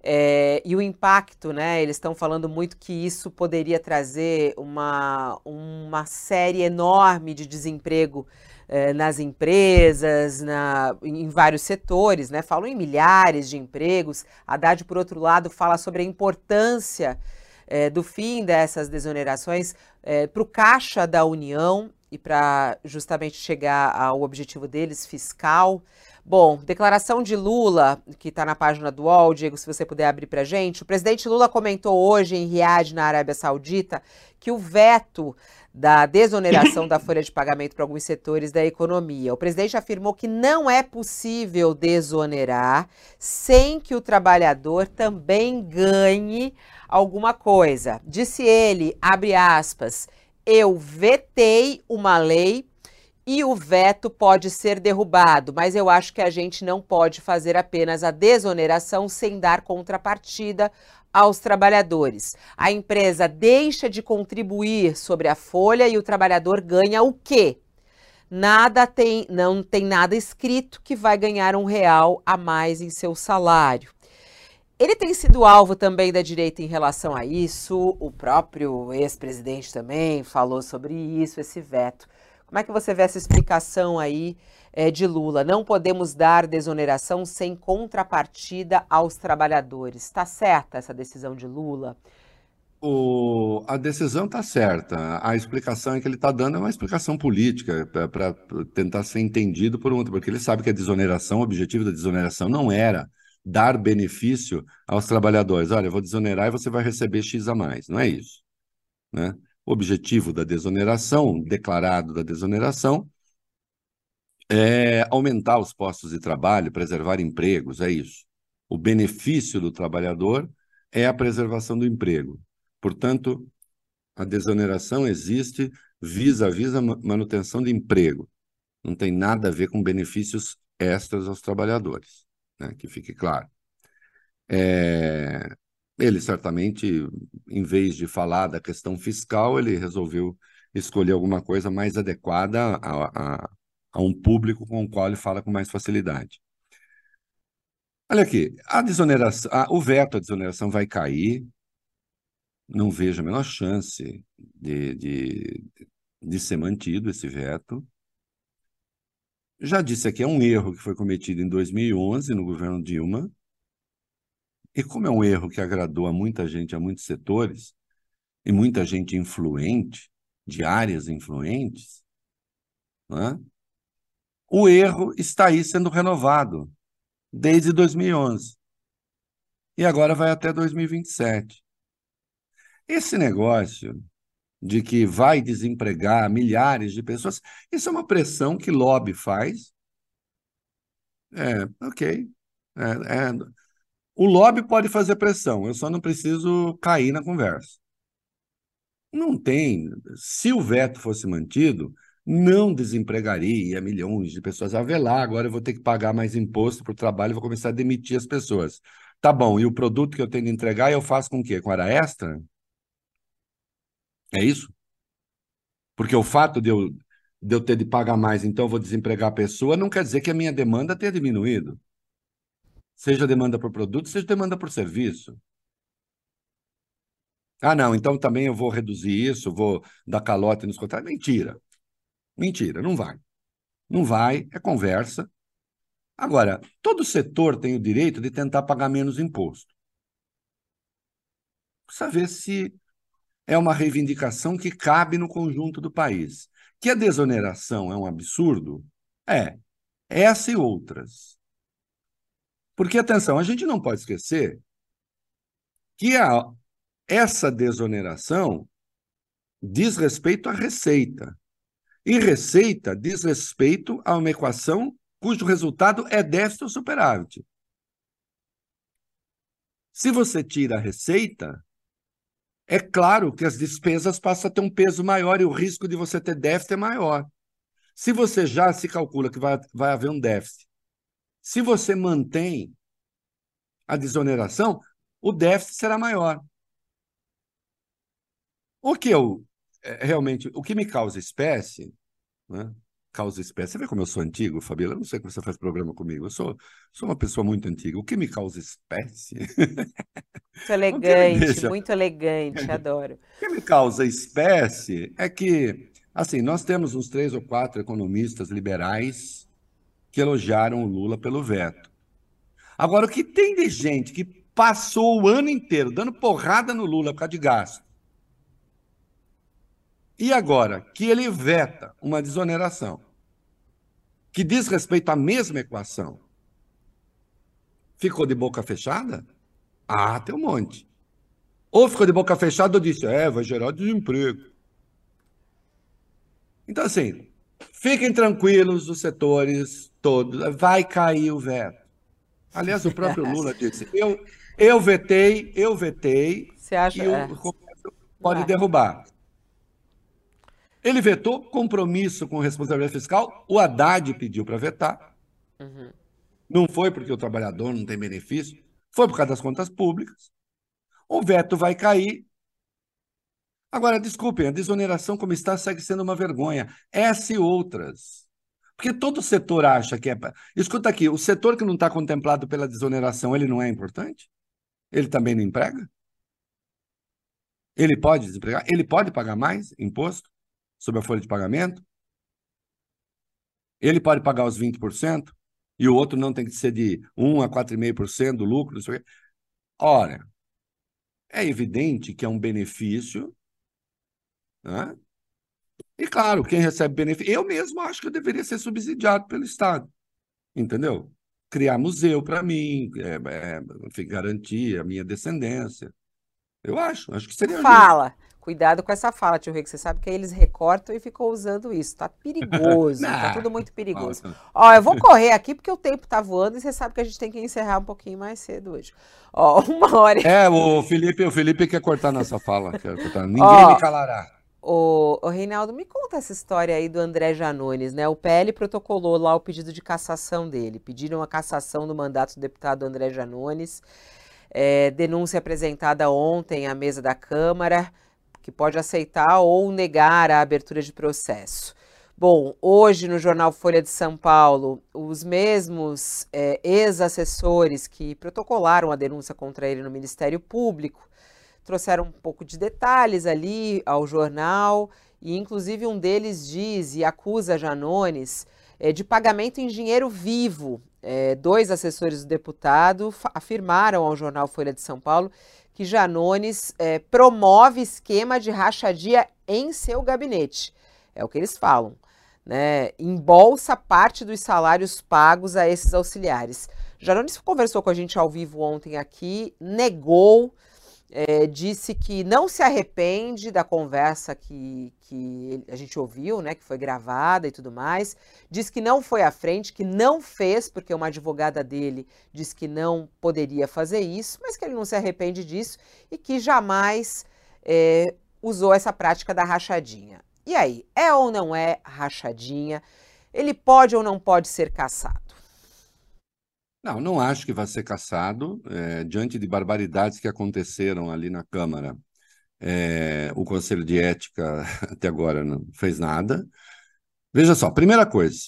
É, e o impacto, né? Eles estão falando muito que isso poderia trazer uma, uma série enorme de desemprego é, nas empresas, na, em vários setores, né? Falam em milhares de empregos. Haddad, por outro lado, fala sobre a importância é, do fim dessas desonerações para o caixa da União e para justamente chegar ao objetivo deles fiscal. Bom, declaração de Lula, que está na página do UOL, Diego, se você puder abrir para gente. O presidente Lula comentou hoje em Riad, na Arábia Saudita, que o veto da desoneração da folha de pagamento para alguns setores da economia. O presidente afirmou que não é possível desonerar sem que o trabalhador também ganhe alguma coisa. Disse ele, abre aspas, eu vetei uma lei e o veto pode ser derrubado, mas eu acho que a gente não pode fazer apenas a desoneração sem dar contrapartida aos trabalhadores. A empresa deixa de contribuir sobre a folha e o trabalhador ganha o quê? Nada tem, não tem nada escrito que vai ganhar um real a mais em seu salário. Ele tem sido alvo também da direita em relação a isso. O próprio ex-presidente também falou sobre isso, esse veto. Como é que você vê essa explicação aí é, de Lula? Não podemos dar desoneração sem contrapartida aos trabalhadores. Está certa essa decisão de Lula? O, a decisão está certa. A explicação que ele está dando é uma explicação política para tentar ser entendido por um outro, porque ele sabe que a desoneração, o objetivo da desoneração não era dar benefício aos trabalhadores. Olha, eu vou desonerar e você vai receber X a mais. Não é isso. Né? Objetivo da desoneração, declarado da desoneração, é aumentar os postos de trabalho, preservar empregos, é isso. O benefício do trabalhador é a preservação do emprego. Portanto, a desoneração existe visa a manutenção de emprego. Não tem nada a ver com benefícios extras aos trabalhadores, né? que fique claro. É... Ele certamente, em vez de falar da questão fiscal, ele resolveu escolher alguma coisa mais adequada a, a, a um público com o qual ele fala com mais facilidade. Olha aqui, a desoneração, a, o veto à desoneração vai cair. Não vejo a menor chance de, de, de ser mantido esse veto. Já disse aqui, é um erro que foi cometido em 2011 no governo Dilma. E como é um erro que agradou a muita gente, a muitos setores, e muita gente influente, de áreas influentes, é? o erro está aí sendo renovado desde 2011. E agora vai até 2027. Esse negócio de que vai desempregar milhares de pessoas, isso é uma pressão que lobby faz. É, ok. É, é, o lobby pode fazer pressão, eu só não preciso cair na conversa. Não tem. Se o veto fosse mantido, não desempregaria milhões de pessoas. A ver lá, agora eu vou ter que pagar mais imposto para o trabalho vou começar a demitir as pessoas. Tá bom, e o produto que eu tenho de entregar eu faço com o quê? Com hora extra? É isso? Porque o fato de eu, de eu ter de pagar mais, então eu vou desempregar a pessoa, não quer dizer que a minha demanda tenha diminuído. Seja demanda por produto, seja demanda por serviço. Ah, não, então também eu vou reduzir isso, vou dar calote nos contratos. Mentira. Mentira, não vai. Não vai, é conversa. Agora, todo setor tem o direito de tentar pagar menos imposto. Ver se é uma reivindicação que cabe no conjunto do país. Que a desoneração é um absurdo? É. Essa e outras. Porque, atenção, a gente não pode esquecer que a, essa desoneração diz respeito à receita. E receita diz respeito a uma equação cujo resultado é déficit ou superávit. Se você tira a receita, é claro que as despesas passam a ter um peso maior e o risco de você ter déficit é maior. Se você já se calcula que vai, vai haver um déficit se você mantém a desoneração, o déficit será maior. O que eu é, realmente, o que me causa espécie, né? Causa espécie. Você vê como eu sou antigo, Fabíola? Eu não sei como você faz programa comigo. Eu sou, sou uma pessoa muito antiga. O que me causa espécie? Muito elegante, deixa... muito elegante, adoro. O que me causa espécie é que, assim, nós temos uns três ou quatro economistas liberais que elogiaram o Lula pelo veto. Agora, o que tem de gente que passou o ano inteiro dando porrada no Lula por causa de gasto, e agora que ele veta uma desoneração que diz respeito à mesma equação, ficou de boca fechada? Ah, tem um monte. Ou ficou de boca fechada ou disse, é, vai gerar desemprego. Então, assim, fiquem tranquilos os setores todos, vai cair o veto. Aliás, o próprio Lula disse: eu, eu vetei, eu vetei, Você acha, e o é. Pode derrubar. Ele vetou compromisso com responsabilidade fiscal, o Haddad pediu para vetar. Uhum. Não foi porque o trabalhador não tem benefício, foi por causa das contas públicas. O veto vai cair. Agora, desculpem, a desoneração como está segue sendo uma vergonha. Essa e outras. Porque todo setor acha que é. Escuta aqui, o setor que não está contemplado pela desoneração, ele não é importante? Ele também não emprega? Ele pode desempregar? Ele pode pagar mais imposto sobre a folha de pagamento? Ele pode pagar os 20%? E o outro não tem que ser de 1 a 4,5% do lucro? Ora, é evidente que é um benefício né? E claro, quem recebe benefício. Eu mesmo acho que eu deveria ser subsidiado pelo Estado. Entendeu? Criar museu para mim, é, é, enfim, garantir a minha descendência. Eu acho, acho que seria. Fala. Cuidado com essa fala, tio Rico. Você sabe que aí eles recortam e ficam usando isso. Tá perigoso. tá tudo muito perigoso. Ó, eu vou correr aqui porque o tempo tá voando e você sabe que a gente tem que encerrar um pouquinho mais cedo hoje. Ó, uma hora. É, o Felipe, o Felipe quer cortar nossa fala. Quer cortar. Ninguém Ó, me calará. O, o Reinaldo, me conta essa história aí do André Janones, né? O PL protocolou lá o pedido de cassação dele. Pediram a cassação do mandato do deputado André Janones. É, denúncia apresentada ontem à mesa da Câmara, que pode aceitar ou negar a abertura de processo. Bom, hoje no jornal Folha de São Paulo, os mesmos é, ex-assessores que protocolaram a denúncia contra ele no Ministério Público trouxeram um pouco de detalhes ali ao jornal, e inclusive um deles diz e acusa Janones é, de pagamento em dinheiro vivo. É, dois assessores do deputado afirmaram ao jornal Folha de São Paulo que Janones é, promove esquema de rachadia em seu gabinete. É o que eles falam. Né? Embolsa parte dos salários pagos a esses auxiliares. Janones conversou com a gente ao vivo ontem aqui, negou é, disse que não se arrepende da conversa que, que a gente ouviu, né, que foi gravada e tudo mais. Diz que não foi à frente, que não fez, porque uma advogada dele disse que não poderia fazer isso, mas que ele não se arrepende disso e que jamais é, usou essa prática da rachadinha. E aí, é ou não é rachadinha? Ele pode ou não pode ser caçado? Não, não acho que vai ser cassado é, diante de barbaridades que aconteceram ali na Câmara. É, o Conselho de Ética até agora não fez nada. Veja só, primeira coisa,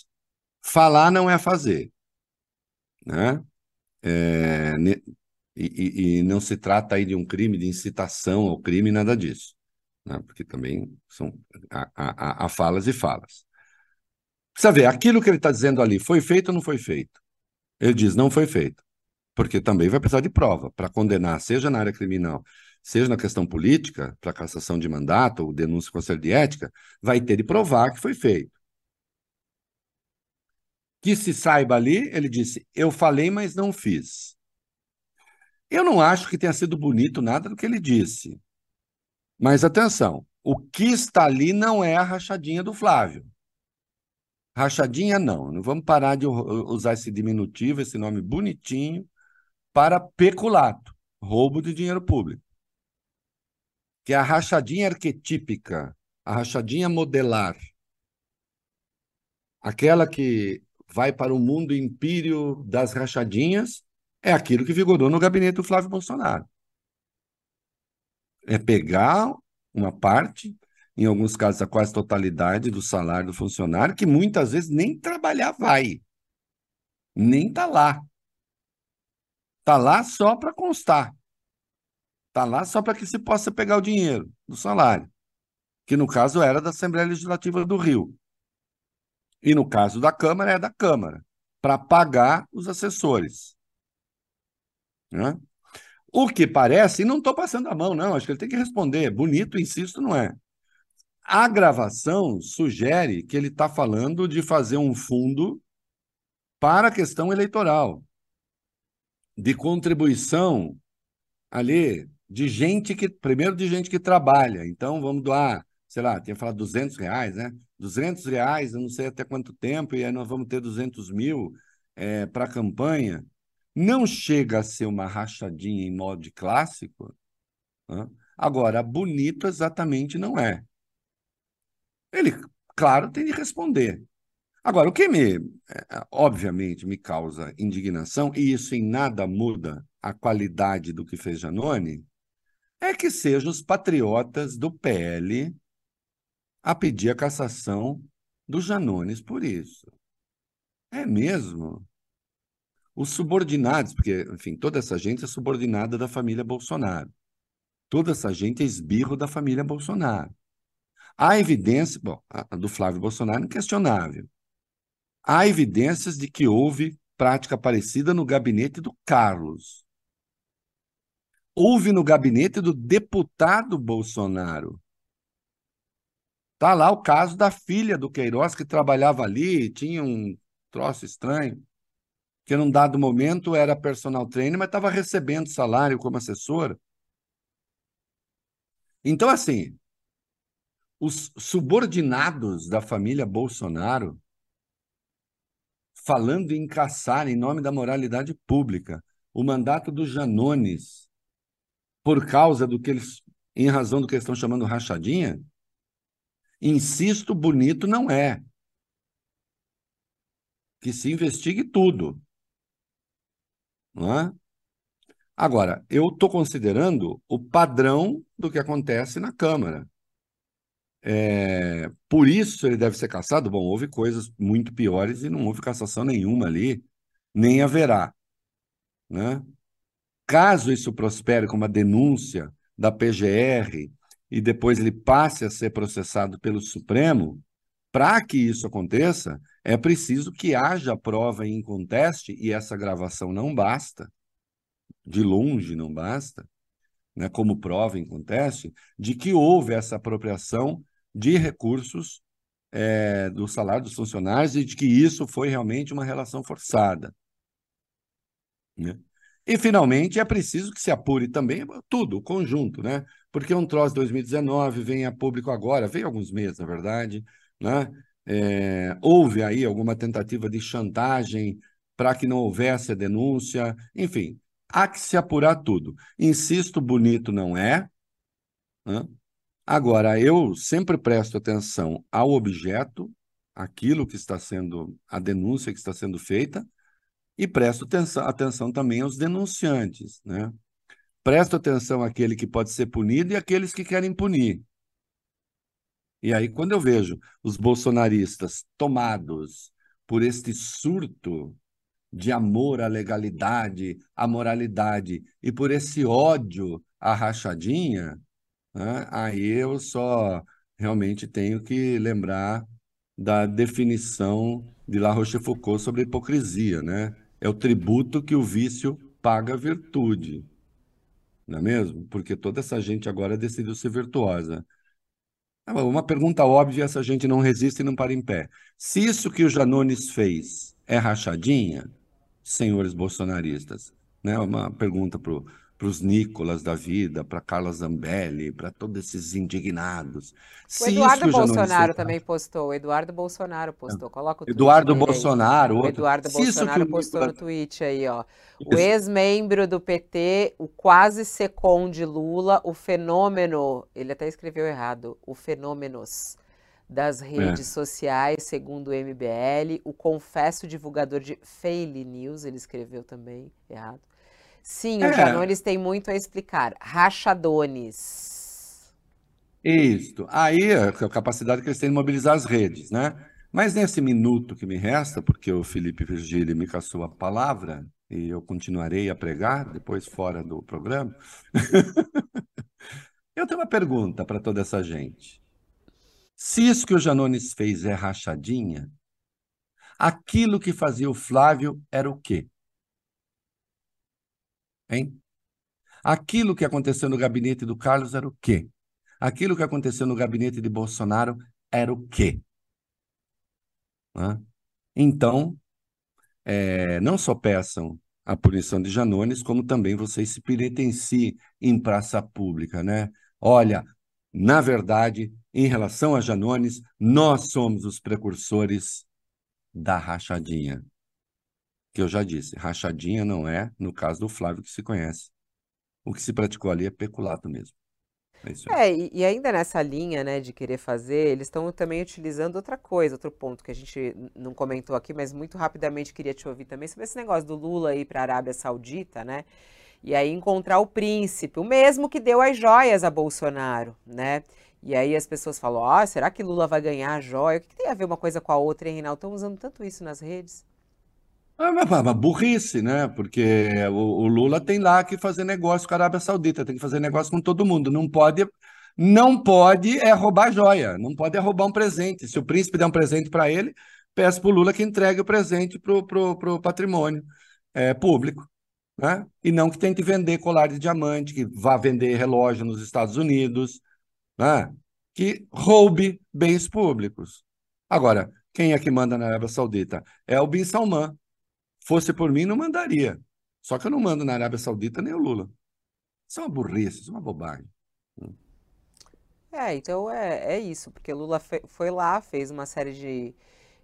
falar não é fazer, né? É, e, e, não se trata aí de um crime de incitação ao crime, nada disso, né? Porque também são há falas e falas. Precisa ver, aquilo que ele está dizendo ali foi feito ou não foi feito? Ele diz: não foi feito. Porque também vai precisar de prova para condenar, seja na área criminal, seja na questão política, para cassação de mandato ou denúncia com conselho de ética, vai ter de provar que foi feito. Que se saiba ali, ele disse: eu falei, mas não fiz. Eu não acho que tenha sido bonito nada do que ele disse. Mas atenção, o que está ali não é a rachadinha do Flávio. Rachadinha, não. Não vamos parar de usar esse diminutivo, esse nome bonitinho, para peculato, roubo de dinheiro público. Que a rachadinha arquetípica, a rachadinha modelar. Aquela que vai para o mundo empírio das rachadinhas, é aquilo que vigorou no gabinete do Flávio Bolsonaro. É pegar uma parte em alguns casos, a quase totalidade do salário do funcionário, que muitas vezes nem trabalhar vai, nem está lá. Está lá só para constar. Está lá só para que se possa pegar o dinheiro do salário, que no caso era da Assembleia Legislativa do Rio. E no caso da Câmara, é da Câmara, para pagar os assessores. Né? O que parece, e não estou passando a mão, não, acho que ele tem que responder. Bonito, insisto, não é. A gravação sugere que ele está falando de fazer um fundo para a questão eleitoral, de contribuição ali de gente que, primeiro de gente que trabalha. Então, vamos doar, sei lá, tinha falado 200 reais, né? 200 reais, eu não sei até quanto tempo, e aí nós vamos ter 200 mil é, para a campanha. Não chega a ser uma rachadinha em modo clássico. Né? Agora, bonito exatamente não é. Ele, claro, tem de responder. Agora, o que me, é, obviamente, me causa indignação, e isso em nada muda a qualidade do que fez Janone, é que sejam os patriotas do PL a pedir a cassação dos Janones por isso. É mesmo? Os subordinados, porque, enfim, toda essa gente é subordinada da família Bolsonaro. Toda essa gente é esbirro da família Bolsonaro. Há evidência, bom, a do Flávio Bolsonaro é inquestionável. Há evidências de que houve prática parecida no gabinete do Carlos. Houve no gabinete do deputado Bolsonaro. Está lá o caso da filha do Queiroz, que trabalhava ali, tinha um troço estranho, que num dado momento era personal trainer, mas estava recebendo salário como assessora. Então, assim, os subordinados da família Bolsonaro falando em caçar, em nome da moralidade pública, o mandato dos Janones, por causa do que eles, em razão do que eles estão chamando rachadinha, insisto, bonito não é. Que se investigue tudo. Não é? Agora, eu estou considerando o padrão do que acontece na Câmara. É, por isso ele deve ser cassado. Bom, houve coisas muito piores e não houve cassação nenhuma ali, nem haverá. Né? Caso isso prospere como uma denúncia da PGR e depois ele passe a ser processado pelo Supremo, para que isso aconteça, é preciso que haja prova em conteste, e essa gravação não basta, de longe não basta, né, como prova em conteste, de que houve essa apropriação de recursos é, do salário dos funcionários e de que isso foi realmente uma relação forçada. Né? E, finalmente, é preciso que se apure também tudo, o conjunto, né? Porque um troço 2019 vem a público agora, veio alguns meses, na verdade, né? É, houve aí alguma tentativa de chantagem para que não houvesse a denúncia, enfim, há que se apurar tudo. Insisto, bonito não é. Né? Agora, eu sempre presto atenção ao objeto, aquilo que está sendo, a denúncia que está sendo feita, e presto atenção, atenção também aos denunciantes, né? Presto atenção àquele que pode ser punido e àqueles que querem punir. E aí, quando eu vejo os bolsonaristas tomados por este surto de amor à legalidade, à moralidade e por esse ódio à rachadinha, né, aí eu só realmente tenho que lembrar da definição de La Rochefoucauld sobre a hipocrisia, né? É o tributo que o vício paga à virtude. Não é mesmo? Porque toda essa gente agora decidiu ser virtuosa. Ah, uma pergunta óbvia, essa gente não resiste e não para em pé. Se isso que o Janones fez é rachadinha, senhores bolsonaristas, né? Uma pergunta para para os Nicolas da vida, para Carla Zambelli, para todos esses indignados. O Eduardo Bolsonaro também postou. O Eduardo Bolsonaro postou. Coloca o Eduardo Bolsonaro. Outro. O Eduardo Bolsonaro postou no tweet aí, ó. O ex-membro do PT, o quase secom de Lula, o fenômeno, ele até escreveu errado, o fenômenos das redes é. sociais, segundo o MBL, o confesso divulgador de Faile News, ele escreveu também errado. Sim, é. o Janones tem muito a explicar. Rachadones. Isso. Aí é a capacidade que eles têm de mobilizar as redes, né? Mas nesse minuto que me resta, porque o Felipe Virgílio me caçou a palavra, e eu continuarei a pregar depois fora do programa, eu tenho uma pergunta para toda essa gente. Se isso que o Janones fez é rachadinha, aquilo que fazia o Flávio era o quê? Hein? Aquilo que aconteceu no gabinete do Carlos era o quê? Aquilo que aconteceu no gabinete de Bolsonaro era o quê? Então, é, não só peçam a punição de Janones, como também vocês se penitenciem em praça pública, né? Olha, na verdade, em relação a Janones, nós somos os precursores da rachadinha que eu já disse, rachadinha não é, no caso do Flávio, que se conhece. O que se praticou ali é peculato mesmo. É. É, e, e ainda nessa linha, né, de querer fazer, eles estão também utilizando outra coisa, outro ponto que a gente não comentou aqui, mas muito rapidamente queria te ouvir também sobre esse negócio do Lula ir para a Arábia Saudita, né? E aí encontrar o príncipe, o mesmo que deu as joias a Bolsonaro, né? E aí as pessoas falam, ah, será que Lula vai ganhar a joia? O que que tem a ver uma coisa com a outra, hein, Reinaldo? Estão usando tanto isso nas redes. É uma, burrice, né? Porque o, o Lula tem lá que fazer negócio com a Arábia Saudita, tem que fazer negócio com todo mundo. Não pode, não pode é roubar joia, não pode é roubar um presente. Se o príncipe der um presente para ele, peça para o Lula que entregue o presente para o pro, pro patrimônio é, público, né? E não que tente vender colar de diamante, que vá vender relógio nos Estados Unidos, né? Que roube bens públicos. Agora, quem é que manda na Arábia Saudita? É o Bin Salman. Fosse por mim, não mandaria. Só que eu não mando na Arábia Saudita nem o Lula. Isso é uma burrice, isso é uma bobagem. É, então é, é isso, porque Lula fe- foi lá, fez uma série de,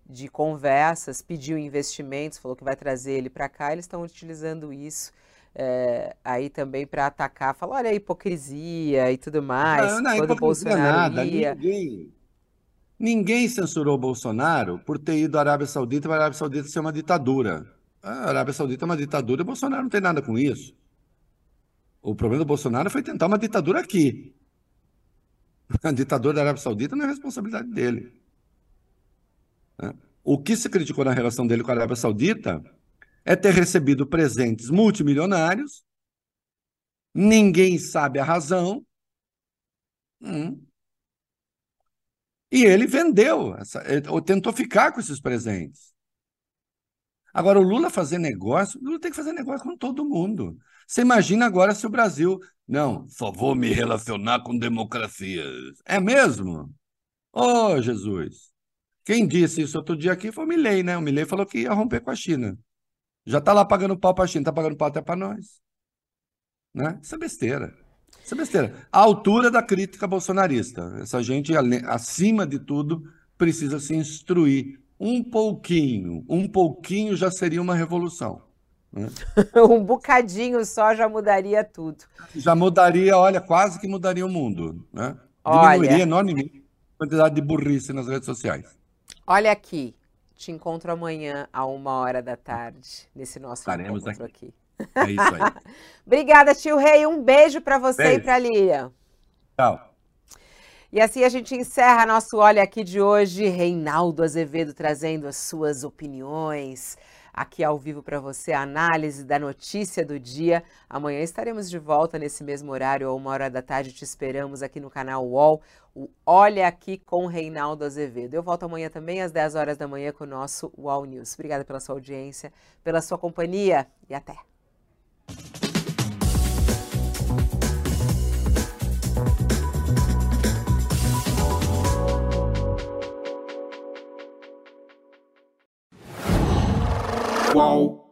de conversas, pediu investimentos, falou que vai trazer ele para cá, eles estão utilizando isso é, aí também para atacar, falar, olha a hipocrisia e tudo mais, Não, não quando o hipocrisia Bolsonaro. Ninguém, ninguém censurou Bolsonaro por ter ido à Arábia Saudita para a Arábia Saudita ser uma ditadura. A Arábia Saudita é uma ditadura e Bolsonaro não tem nada com isso. O problema do Bolsonaro foi tentar uma ditadura aqui. A ditadura da Arábia Saudita não é responsabilidade dele. né? O que se criticou na relação dele com a Arábia Saudita é ter recebido presentes multimilionários, ninguém sabe a razão, hum, e ele vendeu, ou tentou ficar com esses presentes. Agora, o Lula fazer negócio, o Lula tem que fazer negócio com todo mundo. Você imagina agora se o Brasil. Não, só vou me relacionar com democracias. É mesmo? Oh, Jesus. Quem disse isso outro dia aqui foi o Milei, né? O Milei falou que ia romper com a China. Já está lá pagando pau para a China, está pagando pau até para nós. Né? Isso é besteira. Isso é besteira. A altura da crítica bolsonarista. Essa gente, acima de tudo, precisa se instruir um pouquinho. Um pouquinho já seria uma revolução. né? Um bocadinho só já mudaria tudo. Já mudaria, olha, quase que mudaria o mundo. Né? Olha. Diminuiria enormemente a quantidade de burrice nas redes sociais. Olha aqui, te encontro amanhã a uma hora da tarde, nesse nosso Estaremos encontro aqui. É isso aí. Obrigada, tio Rei. Um beijo para você e Beijo. para Lia. Tchau. E assim a gente encerra nosso Olha Aqui de hoje. Reinaldo Azevedo trazendo as suas opiniões aqui ao vivo para você, a análise da notícia do dia. Amanhã estaremos de volta nesse mesmo horário, a uma hora da tarde. Te esperamos aqui no canal UOL, o Olha Aqui com Reinaldo Azevedo. Eu volto amanhã também às 10 horas da manhã com o nosso UOL News. Obrigada pela sua audiência, pela sua companhia e até. Qual?